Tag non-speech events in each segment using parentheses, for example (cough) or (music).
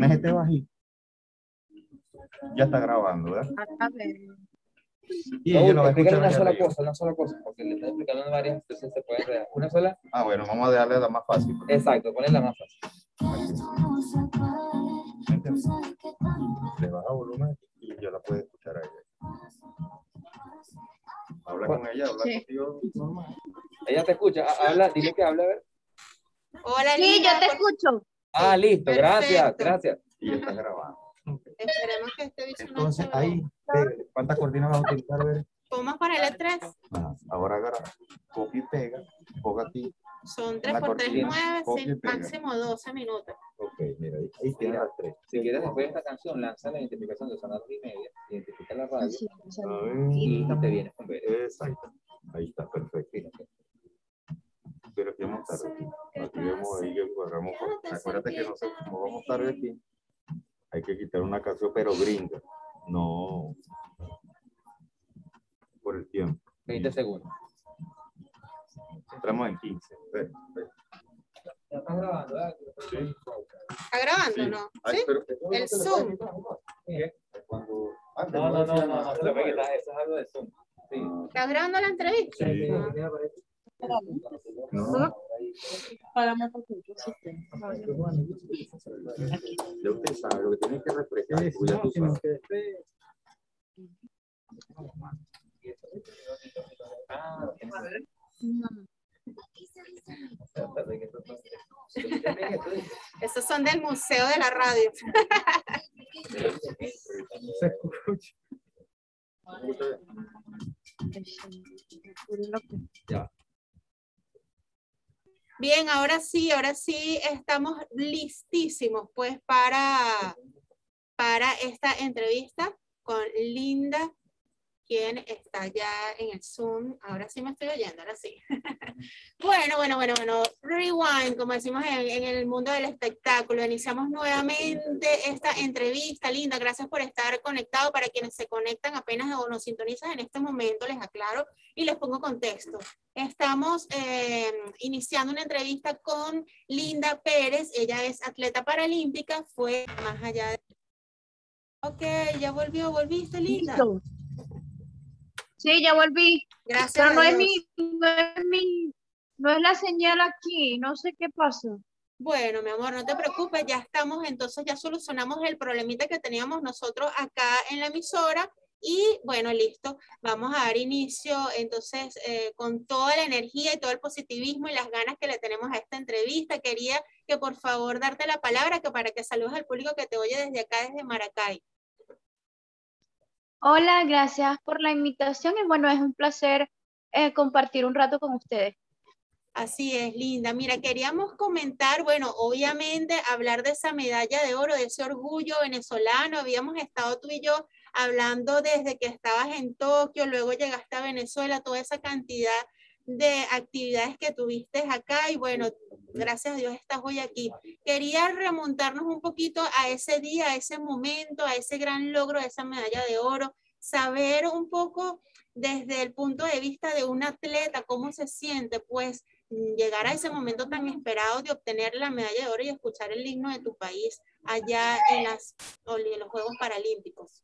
pones este bajito, ya está grabando, ¿verdad? A ver. Y ellos lo explícale una sola arriba. cosa, una sola cosa, porque le estás explicando varias, entonces se puede enredar. Una sola, Ah, bueno, vamos a darle la más fácil. exacto, ponle la más fácil. Le baja volumen y yo la puedo escuchar a ella. Habla con ella, habla Sí. contigo normal. Ella te escucha, ha- habla, dile que hable, a ver. Hola, Sí, Linda, yo te por- escucho. Ah, listo, gracias, Perfecto. gracias. Y está grabando. Esperemos que esté visionando. Entonces, ahí, pega. ¿cuántas cortinas vas a utilizar? Ver? Vamos para el 3 Ajá. Ahora agarra, copia y pega, ponga aquí. Son 3 La por 3, cortina, 9, copia y pega. máximo 12 minutos. Ok, mira, ahí, ahí tiene las tres. Si quieres, después de esta canción, lanza la identificación de sonar y media, identifica la radio Sí, o sea, A ver. y te vienes con ver. Exacto. Ahí está, perfecto. Pero aquí vamos tarde. Aquí vemos ahí que agarramos. Acuérdate que nosotros, como vamos tarde aquí, hay que quitar una canción, pero gringa. No. Por el tiempo. 20 segundos. Entramos en 15. Ve, ve. Ya estás grabando, ¿verdad? Sí. ¿Está grabando Sí. no? Ay, ¿Sí? pero eso no El Zoom. quitar, ¿no? Cuando- ah, No, no, no, decir no, no, nada. se lo puede quitar, eso es algo de Zoom. Sí. ¿Estás grabando la entrevista? Sí. No, sabe lo que tiene que refrescar. porque ya tú sabes. Esos son del Museo de la Radio. Se escucha. Bien, ahora sí, ahora sí estamos listísimos pues para, para esta entrevista con Linda, quien está ya en el Zoom. Ahora sí me estoy oyendo, ahora sí. (laughs) bueno, bueno, bueno, bueno, rewind, como decimos en, en el mundo del espectáculo. Iniciamos nuevamente esta entrevista. Linda, gracias por estar conectado. Para quienes se conectan apenas o nos sintonizan en este momento, les aclaro y les pongo contexto. Estamos eh, iniciando una entrevista con Linda Pérez. Ella es atleta paralímpica, fue más allá de... Ok, ya volvió, volviste, Linda. Listo. Sí, ya volví. Gracias. Pero no es mi, no es mi, no es la señal aquí, no sé qué pasó. Bueno, mi amor, no te preocupes, ya estamos, entonces ya solucionamos el problemita que teníamos nosotros acá en la emisora y bueno, listo, vamos a dar inicio entonces eh, con toda la energía y todo el positivismo y las ganas que le tenemos a esta entrevista. Quería que por favor darte la palabra que para que saludes al público que te oye desde acá, desde Maracay. Hola, gracias por la invitación y bueno, es un placer eh, compartir un rato con ustedes. Así es, Linda. Mira, queríamos comentar, bueno, obviamente hablar de esa medalla de oro, de ese orgullo venezolano. Habíamos estado tú y yo hablando desde que estabas en Tokio, luego llegaste a Venezuela, toda esa cantidad de actividades que tuviste acá y bueno, gracias a Dios estás hoy aquí. Quería remontarnos un poquito a ese día, a ese momento, a ese gran logro de esa medalla de oro, saber un poco desde el punto de vista de un atleta, cómo se siente, pues llegar a ese momento tan esperado de obtener la medalla de oro y escuchar el himno de tu país allá en, las, en los Juegos Paralímpicos.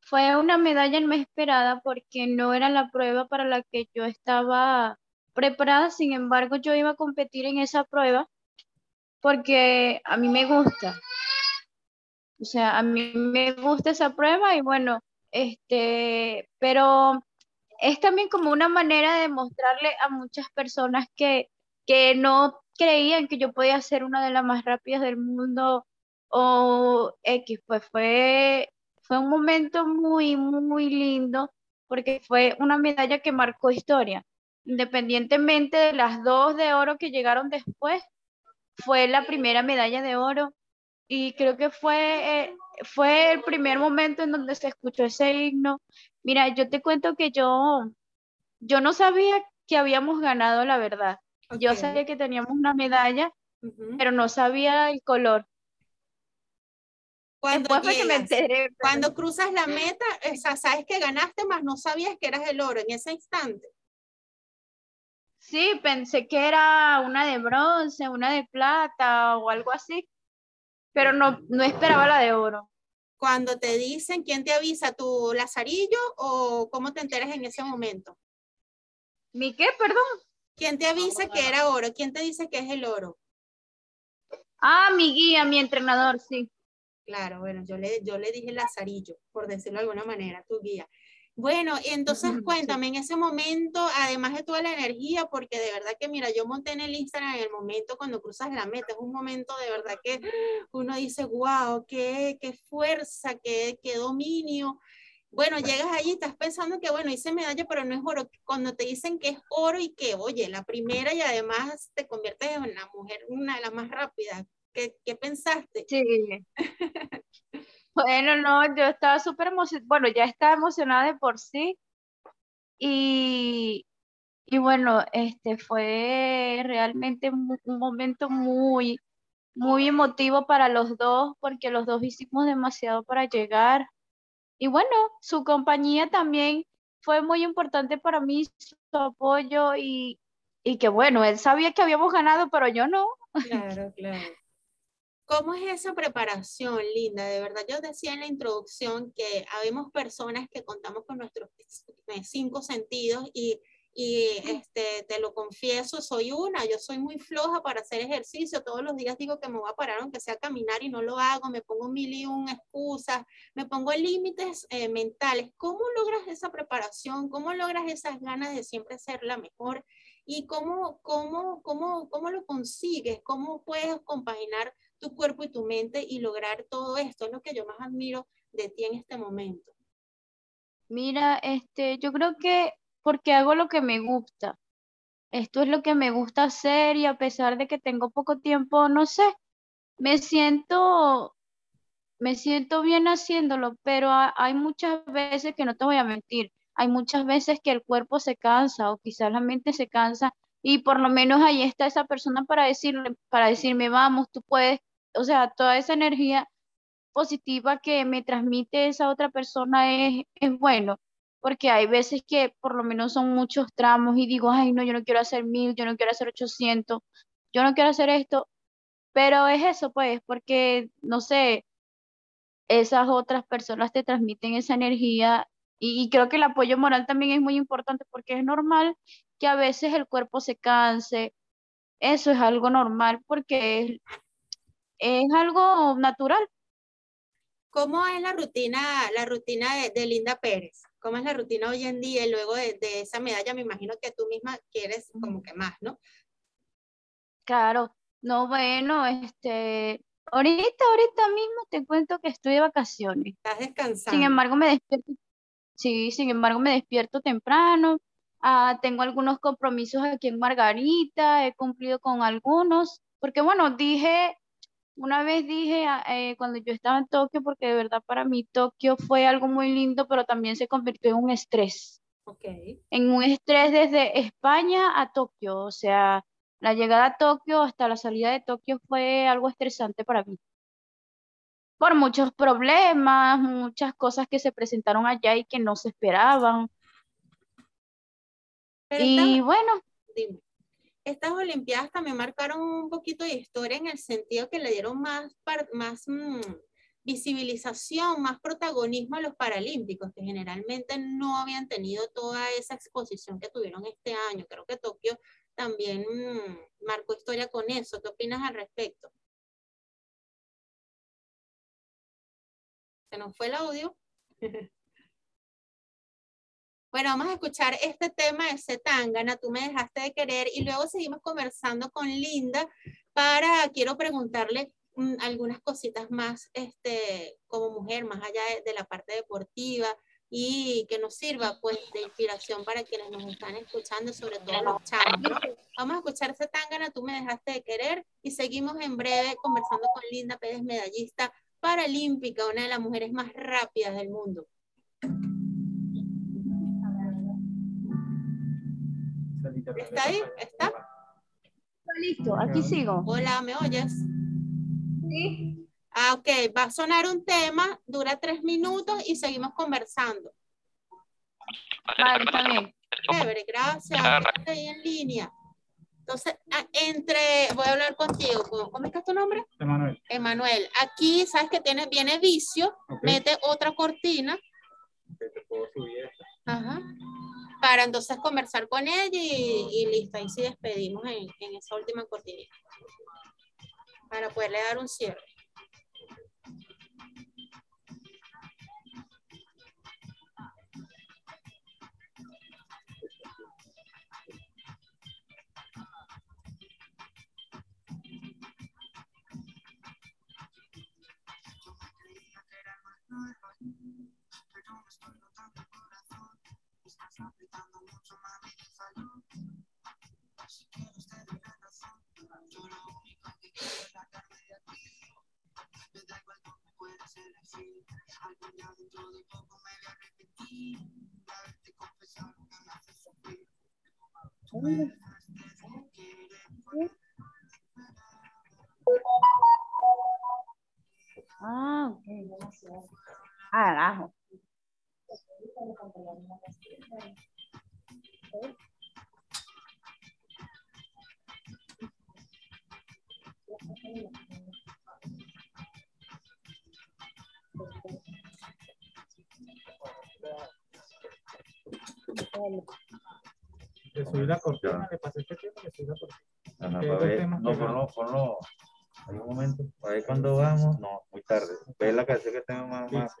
Fue una medalla no esperada porque no era la prueba para la que yo estaba preparada, sin embargo yo iba a competir en esa prueba porque a mí me gusta. O sea, a mí me gusta esa prueba y bueno, este, pero es también como una manera de mostrarle a muchas personas que, que no creían que yo podía ser una de las más rápidas del mundo o X, pues fue, fue un momento muy, muy lindo porque fue una medalla que marcó historia. Independientemente de las dos de oro que llegaron después, fue la primera medalla de oro y creo que fue, eh, fue el primer momento en donde se escuchó ese himno. Mira, yo te cuento que yo, yo no sabía que habíamos ganado, la verdad. Yo sabía que teníamos una medalla, pero no sabía el color. Cuando, que me enteré. pero- cuando cruzas la meta, o sea, sabes que ganaste, más no sabías que eras el oro en ese instante. Sí, pensé que era una de bronce, una de plata o algo así. pero no, no esperaba la de oro. Cuando te dicen, ¿quién te avisa? ¿Tu lazarillo o cómo te enteras en ese momento? ¿Mi qué, perdón? ¿Quién te avisa que era oro? ¿Quién te dice que es el oro? Ah, mi guía, mi entrenador, sí. Claro, bueno, yo le, yo le dije lazarillo, por decirlo de alguna manera, tu guía. Bueno, entonces cuéntame, en ese momento, además de toda la energía, porque de verdad que, mira, yo monté en el Instagram en el momento cuando cruzas la meta, es un momento de verdad que uno dice, wow, qué, qué fuerza, qué, qué dominio. Bueno, llegas allí, estás pensando que, bueno, hice medalla, pero no es oro. Cuando te dicen que es oro y que, oye, la primera y además te conviertes en la mujer, una de las más rápidas, ¿qué, qué pensaste? Sí. Bueno, no, yo estaba súper emocionada, bueno, ya estaba emocionada de por sí. Y, y bueno, este fue realmente un momento muy, muy emotivo para los dos, porque los dos hicimos demasiado para llegar. Y bueno, su compañía también fue muy importante para mí, su apoyo y, y que bueno, él sabía que habíamos ganado, pero yo no. Claro, claro. ¿Cómo es esa preparación, Linda? De verdad, yo decía en la introducción que habemos personas que contamos con nuestros eh, cinco sentidos y, y este, te lo confieso, soy una, yo soy muy floja para hacer ejercicio, todos los días digo que me voy a parar aunque sea a caminar y no lo hago, me pongo mil y un excusas, me pongo límites eh, mentales. ¿Cómo logras esa preparación? ¿Cómo logras esas ganas de siempre ser la mejor? ¿Y cómo, cómo, cómo, cómo lo consigues? ¿Cómo puedes compaginar tu cuerpo y tu mente y lograr todo esto? Es lo que yo más admiro de ti en este momento. Mira, este, yo creo que porque hago lo que me gusta. Esto es lo que me gusta hacer y a pesar de que tengo poco tiempo, no sé, me siento, me siento bien haciéndolo, pero ha- hay muchas veces que no te voy a mentir, hay muchas veces que el cuerpo se cansa o quizás la mente se cansa y por lo menos ahí está esa persona para decirle, para decirme, vamos, tú puedes, o sea, toda esa energía positiva que me transmite esa otra persona es, es bueno, porque hay veces que por lo menos son muchos tramos y digo, ay, no, yo no quiero hacer mil, yo no quiero hacer ochocientos, yo no quiero hacer esto, pero es eso, pues, porque, no sé, esas otras personas te transmiten esa energía y, y creo que el apoyo moral también es muy importante porque es normal que a veces el cuerpo se canse, eso es algo normal porque es, es algo natural. ¿Cómo es la rutina, la rutina de, de Linda Pérez? ¿Cómo es la rutina hoy en día y luego de, de esa medalla? Me imagino que tú misma quieres como que más, ¿no? Claro, no, bueno, este, ahorita, ahorita mismo te cuento que estoy de vacaciones. Estás Sin descansando. embargo, me despierto, sí, sin embargo, me despierto temprano. Ah, tengo algunos compromisos aquí en Margarita, he cumplido con algunos, porque bueno, dije, una vez dije ah, eh, cuando yo estaba en Tokio, porque de verdad para mí Tokio fue algo muy lindo, pero también se convirtió en un estrés. Ok. en un estrés desde España a Tokio, o sea, la llegada a Tokio hasta la salida de Tokio fue algo estresante para mí. Por muchos problemas, muchas cosas que se presentaron allá y que no se esperaban. Pero Y bueno, dime, estas Olimpiadas también marcaron un poquito de historia en el sentido que le dieron más, mm, visibilización, más protagonismo a los Paralímpicos, que generalmente no habían tenido toda esa exposición que tuvieron este año. Creo que Tokio también mm, marcó historia con eso. ¿Qué opinas al respecto? ¿Se nos fue el audio? (laughs) Bueno, vamos a escuchar este tema de Zetangana, tú me dejaste de querer y luego seguimos conversando con Linda para, quiero preguntarle mm, algunas cositas más este, como mujer, más allá de, de la parte deportiva y que nos sirva pues de inspiración para quienes nos están escuchando, sobre todo los chamos, ¿no? Vamos a escuchar Zetangana, tú me dejaste de querer y seguimos en breve conversando con Linda Pérez, medallista paralímpica, una de las mujeres más rápidas del mundo. ¿Está ahí? ¿Está? listo, aquí sigo. Hola, ¿me oyes? Sí. Ah, ok, va a sonar un tema, dura tres minutos y seguimos conversando. Vale. Chévere, gracias. Quédate ahí en línea. Entonces, a- entre, voy a hablar contigo, ¿cómo es que es tu nombre? Emanuel. Emanuel. Aquí, sabes que tiene, viene vicio, mete otra cortina, Que te puedo subir esta. ajá, para entonces conversar con ella y, y listo, ahí sí despedimos en, en esa última cortinita. Para poderle dar un cierre. Ah, ok. Carajo. Le subí la cortina, Ya. le pasé cortina. Ajá, ¿Qué para ver, temas no, ponlo, ponlo, hay un momento, para ver cuándo vamos, no, muy tarde, ve la canción que tengo más, más,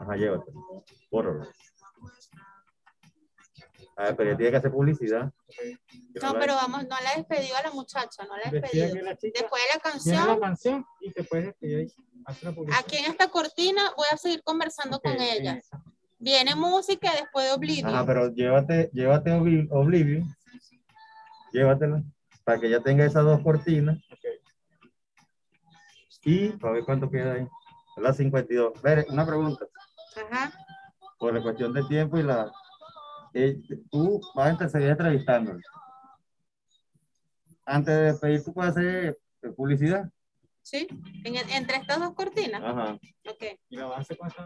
ajá, llévate, bórralo. A ver, pero ella tiene que hacer publicidad. No, pero vamos, no la he despedido a la muchacha, no la he despedido. la Después de la viene la canción, canción y te puedes despedir ahí. Aquí en esta cortina voy a seguir conversando con ella. Viene música y después de Oblivion. Ajá, pero llévate, llévate Obli- Oblivion, llévatela, para que ella tenga esas dos cortinas. Y para ver cuánto queda ahí. Las 52. Ver, una pregunta. Ajá. por la cuestión del tiempo y la... eh, tú vas a seguir entrevistando. Antes de despedir, tú puedes hacer publicidad. ¿Sí? En- entre estas dos cortinas. Ajá. Ok. Y la vas a hacer con esta,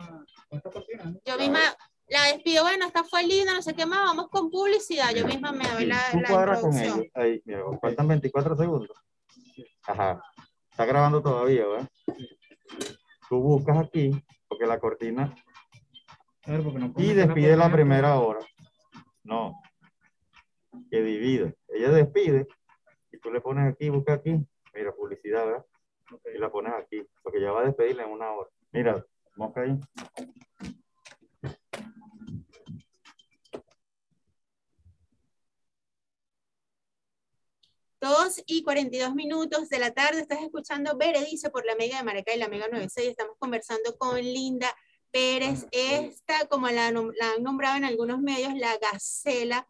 con esta cortina. ¿no? Yo misma la despido, bueno, esta fue linda, no sé qué más, vamos con publicidad. Yo misma me doy Sí, la, tú la cuadras con introducción. ellos. Ahí, mira, faltan 24 segundos. Ajá. Está grabando todavía, ¿verdad? Tú buscas aquí, porque la cortina, A ver, porque no puedo y despide la primera hora. No. Que divide. Ella despide, y tú le pones aquí, busca aquí. Mira, publicidad, ¿verdad? Y la pones aquí, porque ya va a despedirla en una hora. Mira, mosca ahí. 2 y 42 minutos de la tarde, estás escuchando Beredice por la Mega de Maracay y la Mega 96. Estamos conversando con Linda Pérez, esta, como la, la han nombrado en algunos medios, la Gacela,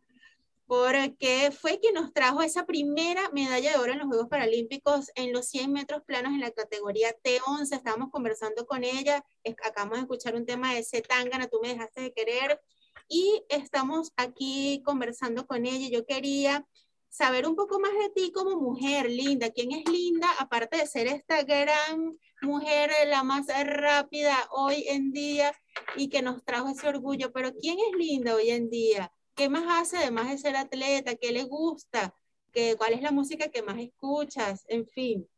porque fue quien nos trajo esa primera medalla de oro en los Juegos Paralímpicos en los 100 metros planos en la categoría T11. Estábamos conversando con ella, acabamos de escuchar un tema de Zetangana, tú me dejaste de querer, y estamos aquí conversando con ella. Yo quería saber un poco más de ti como mujer, Linda. ¿Quién es Linda? Aparte de ser esta gran mujer, eh, la más rápida hoy en día y que nos trajo ese orgullo, pero ¿quién es Linda hoy en día? ¿Qué más hace además de ser atleta? ¿Qué le gusta? ¿Qué, ¿Cuál es la música que más escuchas? En fin.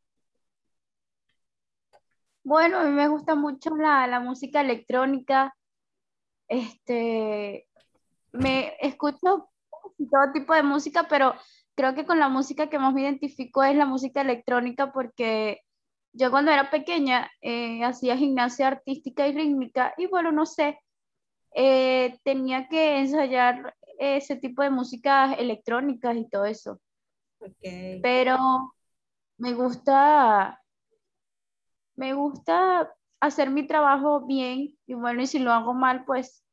Bueno, a mí me gusta mucho la, la música electrónica. Este, me escucho todo tipo de música, pero creo que con la música que más me identifico es la música electrónica porque yo cuando era pequeña eh, hacía gimnasia artística y rítmica y bueno, no sé, eh, tenía que ensayar ese tipo de músicas electrónicas y todo eso Okay. pero me gusta, me gusta hacer mi trabajo bien y bueno, y si lo hago mal, pues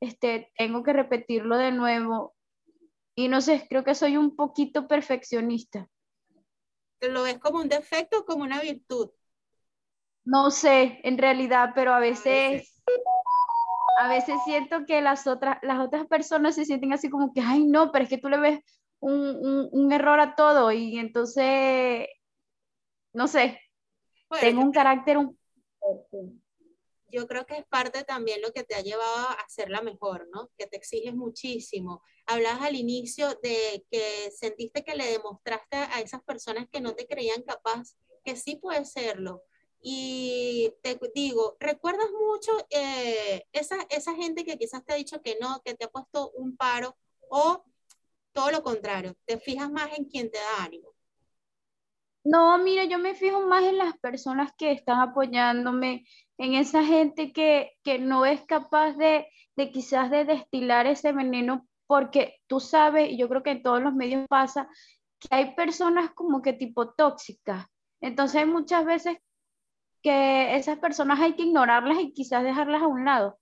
este, tengo que repetirlo de nuevo. Y no sé, creo que soy un poquito perfeccionista. ¿Lo ves como un defecto o como una virtud? No sé, en realidad, pero a veces. veces, a veces siento que las otras, las otras personas se sienten así como que, ay, no, pero es que tú le ves un, un- un error a todo y entonces, no sé, Bueno, tengo un carácter un yo creo que es parte también lo que te ha llevado a hacerla mejor, ¿no? Que te exiges muchísimo. Hablabas al inicio de que sentiste que le demostraste a esas personas que no te creían capaz que sí puede serlo. Y te digo, ¿recuerdas mucho eh, esa, esa gente que quizás te ha dicho que no, que te ha puesto un paro o todo lo contrario, te fijas más en quien te da ánimo? No, mira, yo me fijo más en las personas que están apoyándome, en esa gente que, que no es capaz de, de quizás de destilar ese veneno, porque tú sabes, y yo creo que en todos los medios pasa, que hay personas como que tipo tóxicas. Entonces hay muchas veces que esas personas hay que ignorarlas y quizás dejarlas a un lado.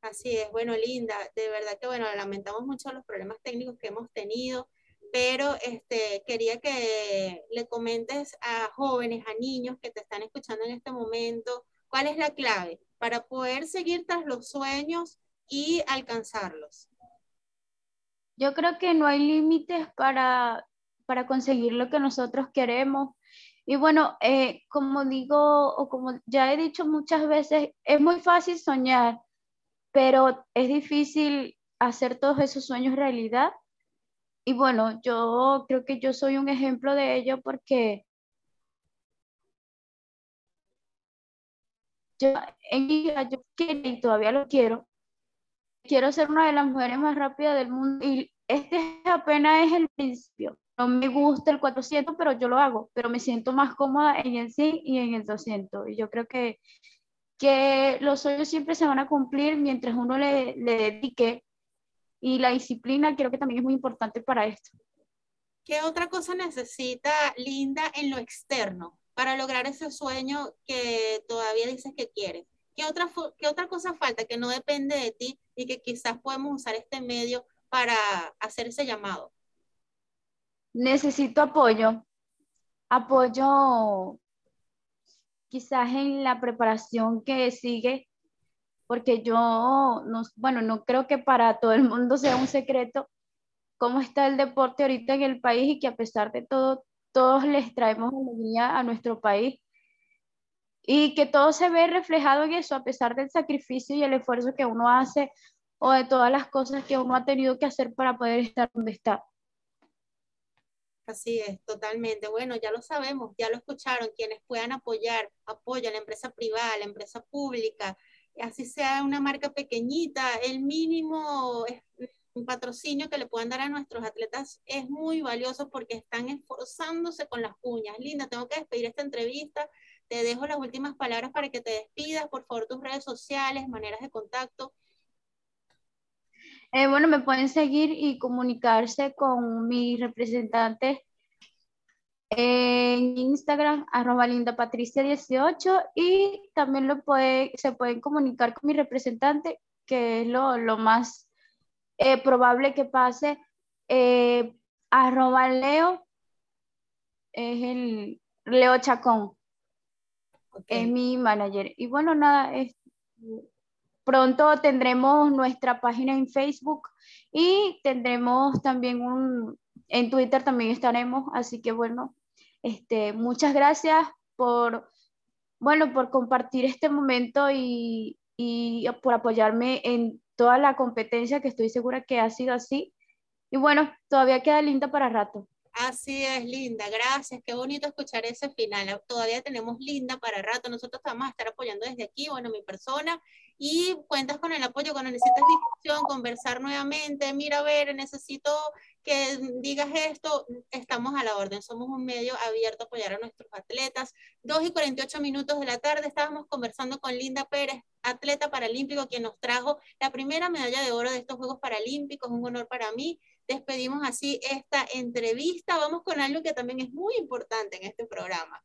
Así es, bueno, Linda, de verdad que bueno, lamentamos mucho los problemas técnicos que hemos tenido, pero este, quería que le comentes a jóvenes, a niños que te están escuchando en este momento, cuál es la clave para poder seguir tras los sueños y alcanzarlos. Yo creo que no hay límites para, para conseguir lo que nosotros queremos. Y bueno, eh, como digo, o como ya he dicho muchas veces, es muy fácil soñar, pero es difícil hacer todos esos sueños realidad. Y bueno, yo creo que yo soy un ejemplo de ello porque yo en mi yo quiero y todavía lo quiero. Quiero ser una de las mujeres más rápidas del mundo y este apenas es el principio. No me gusta el 400, pero yo lo hago, pero me siento más cómoda en el 100 y en el 200. Y yo creo que, que los sueños siempre se van a cumplir mientras uno le, le dedique y la disciplina creo que también es muy importante para esto. ¿Qué otra cosa necesita Linda en lo externo para lograr ese sueño que todavía dices que quieres? ¿Qué otra, ¿Qué otra cosa falta que no depende de ti y que quizás podemos usar este medio para hacer ese llamado? Necesito apoyo. Apoyo quizás en la preparación que sigue, porque yo, no, bueno, no creo que para todo el mundo sea un secreto cómo está el deporte ahorita en el país y que a pesar de todo, todos les traemos alegría a nuestro país y que todo se ve reflejado en eso, a pesar del sacrificio y el esfuerzo que uno hace o de todas las cosas que uno ha tenido que hacer para poder estar donde está. Así es, totalmente. Bueno, ya lo sabemos, ya lo escucharon, quienes puedan apoyar, apoyan la empresa privada, la empresa pública, así sea una marca pequeñita, el mínimo patrocinio que le puedan dar a nuestros atletas es muy valioso porque están esforzándose con las uñas. Linda, tengo que despedir esta entrevista. Te dejo las últimas palabras para que te despidas. Por favor, tus redes sociales, maneras de contacto. Eh, bueno, me pueden seguir y comunicarse con mis representantes en Instagram, arroba lindapatricia18 y también lo puede, se pueden comunicar con mi representante, que es lo, lo más eh, probable que pase, eh, arroba leo, es el Leo Chacón, es mi manager. Y bueno, nada, es, Pronto tendremos nuestra página en Facebook y tendremos también un, en Twitter también estaremos, así que bueno, este, muchas gracias por, bueno, por compartir este momento y, y por apoyarme en toda la competencia que estoy segura que ha sido así. Y bueno, todavía queda linda para rato. Así es, Linda, gracias. Qué bonito escuchar ese final. Todavía tenemos Linda para rato. Nosotros vamos a estar apoyando desde aquí, bueno, mi persona. Y cuentas con el apoyo cuando necesitas discusión, conversar nuevamente. Mira, a ver, necesito que digas esto. Estamos a la orden. Somos un medio abierto a apoyar a nuestros atletas. 2 y 48 minutos de la tarde estábamos conversando con Linda Pérez, atleta paralímpico, quien nos trajo la primera medalla de oro de estos Juegos Paralímpicos. Un honor para mí despedimos así esta entrevista. Vamos con algo que también es muy importante en este programa.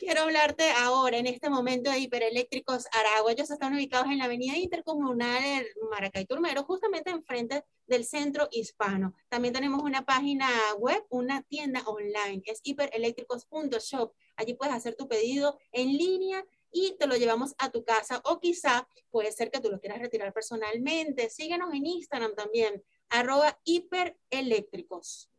Quiero hablarte ahora, en este momento, de Hipereléctricos Aragua. Ellos están ubicados en la avenida intercomunal Maracay Turmero, justamente enfrente del centro hispano. También tenemos una página web, una tienda online, es hipereléctricos.shop. Allí puedes hacer tu pedido en línea y te lo llevamos a tu casa o quizá puede ser que tú lo quieras retirar personalmente. Síguenos en Instagram también, arroba hipereléctricos.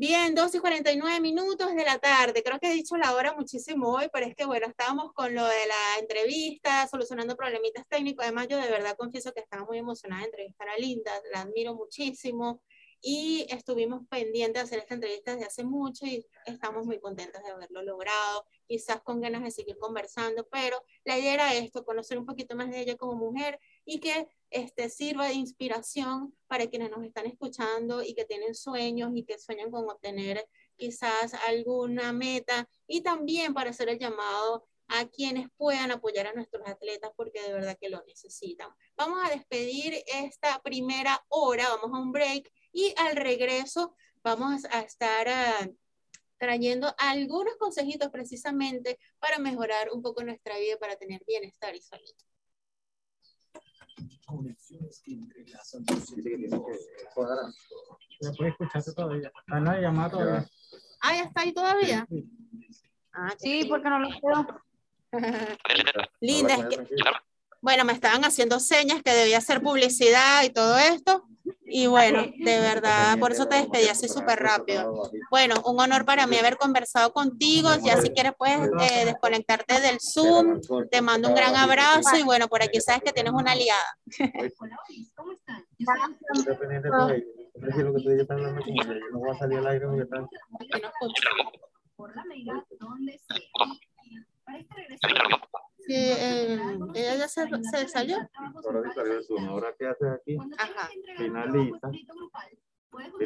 Bien, 2 y 49 minutos de la tarde. Creo que he dicho la hora muchísimo hoy, pero es que bueno, estábamos con lo de la entrevista, solucionando problemitas técnicos. Además, yo de verdad confieso que estaba muy emocionada de entrevistar a Linda, la admiro muchísimo y estuvimos pendientes de hacer esta entrevista desde hace mucho y estamos muy contentos de haberlo logrado, quizás con ganas de seguir conversando, pero la idea era esto, conocer un poquito más de ella como mujer y que este, sirva de inspiración para quienes nos están escuchando y que tienen sueños y que sueñan con obtener quizás alguna meta y también para hacer el llamado a quienes puedan apoyar a nuestros atletas porque de verdad que lo necesitan. Vamos a despedir esta primera hora, vamos a un break y al regreso vamos a estar ah, trayendo algunos consejitos precisamente para mejorar un poco nuestra vida, para tener bienestar y salud. Conexiones que entrelazan tus sentidos. Ya puedes escucharte todavía. Ah, no, llamada todavía. Ah, ya está ahí todavía. Ah, Sí, porque no lo puedo. (laughs) Linda, es que, bueno, me estaban haciendo señas que debía hacer publicidad y todo esto. Y bueno, de verdad, por eso te despedí así súper rápido. Bueno, un honor para mí haber conversado contigo. Ya si quieres puedes eh, desconectarte del Zoom. Te mando un gran abrazo y bueno, por aquí sabes que tienes una aliada. Hola, ¿cómo están? Por la mega donde sea. Para este regreso. Sí, eh, ella ya se, se salió. Ahora sí salió el Zoom. Ahora, ¿qué haces aquí? Ajá. Finaliza.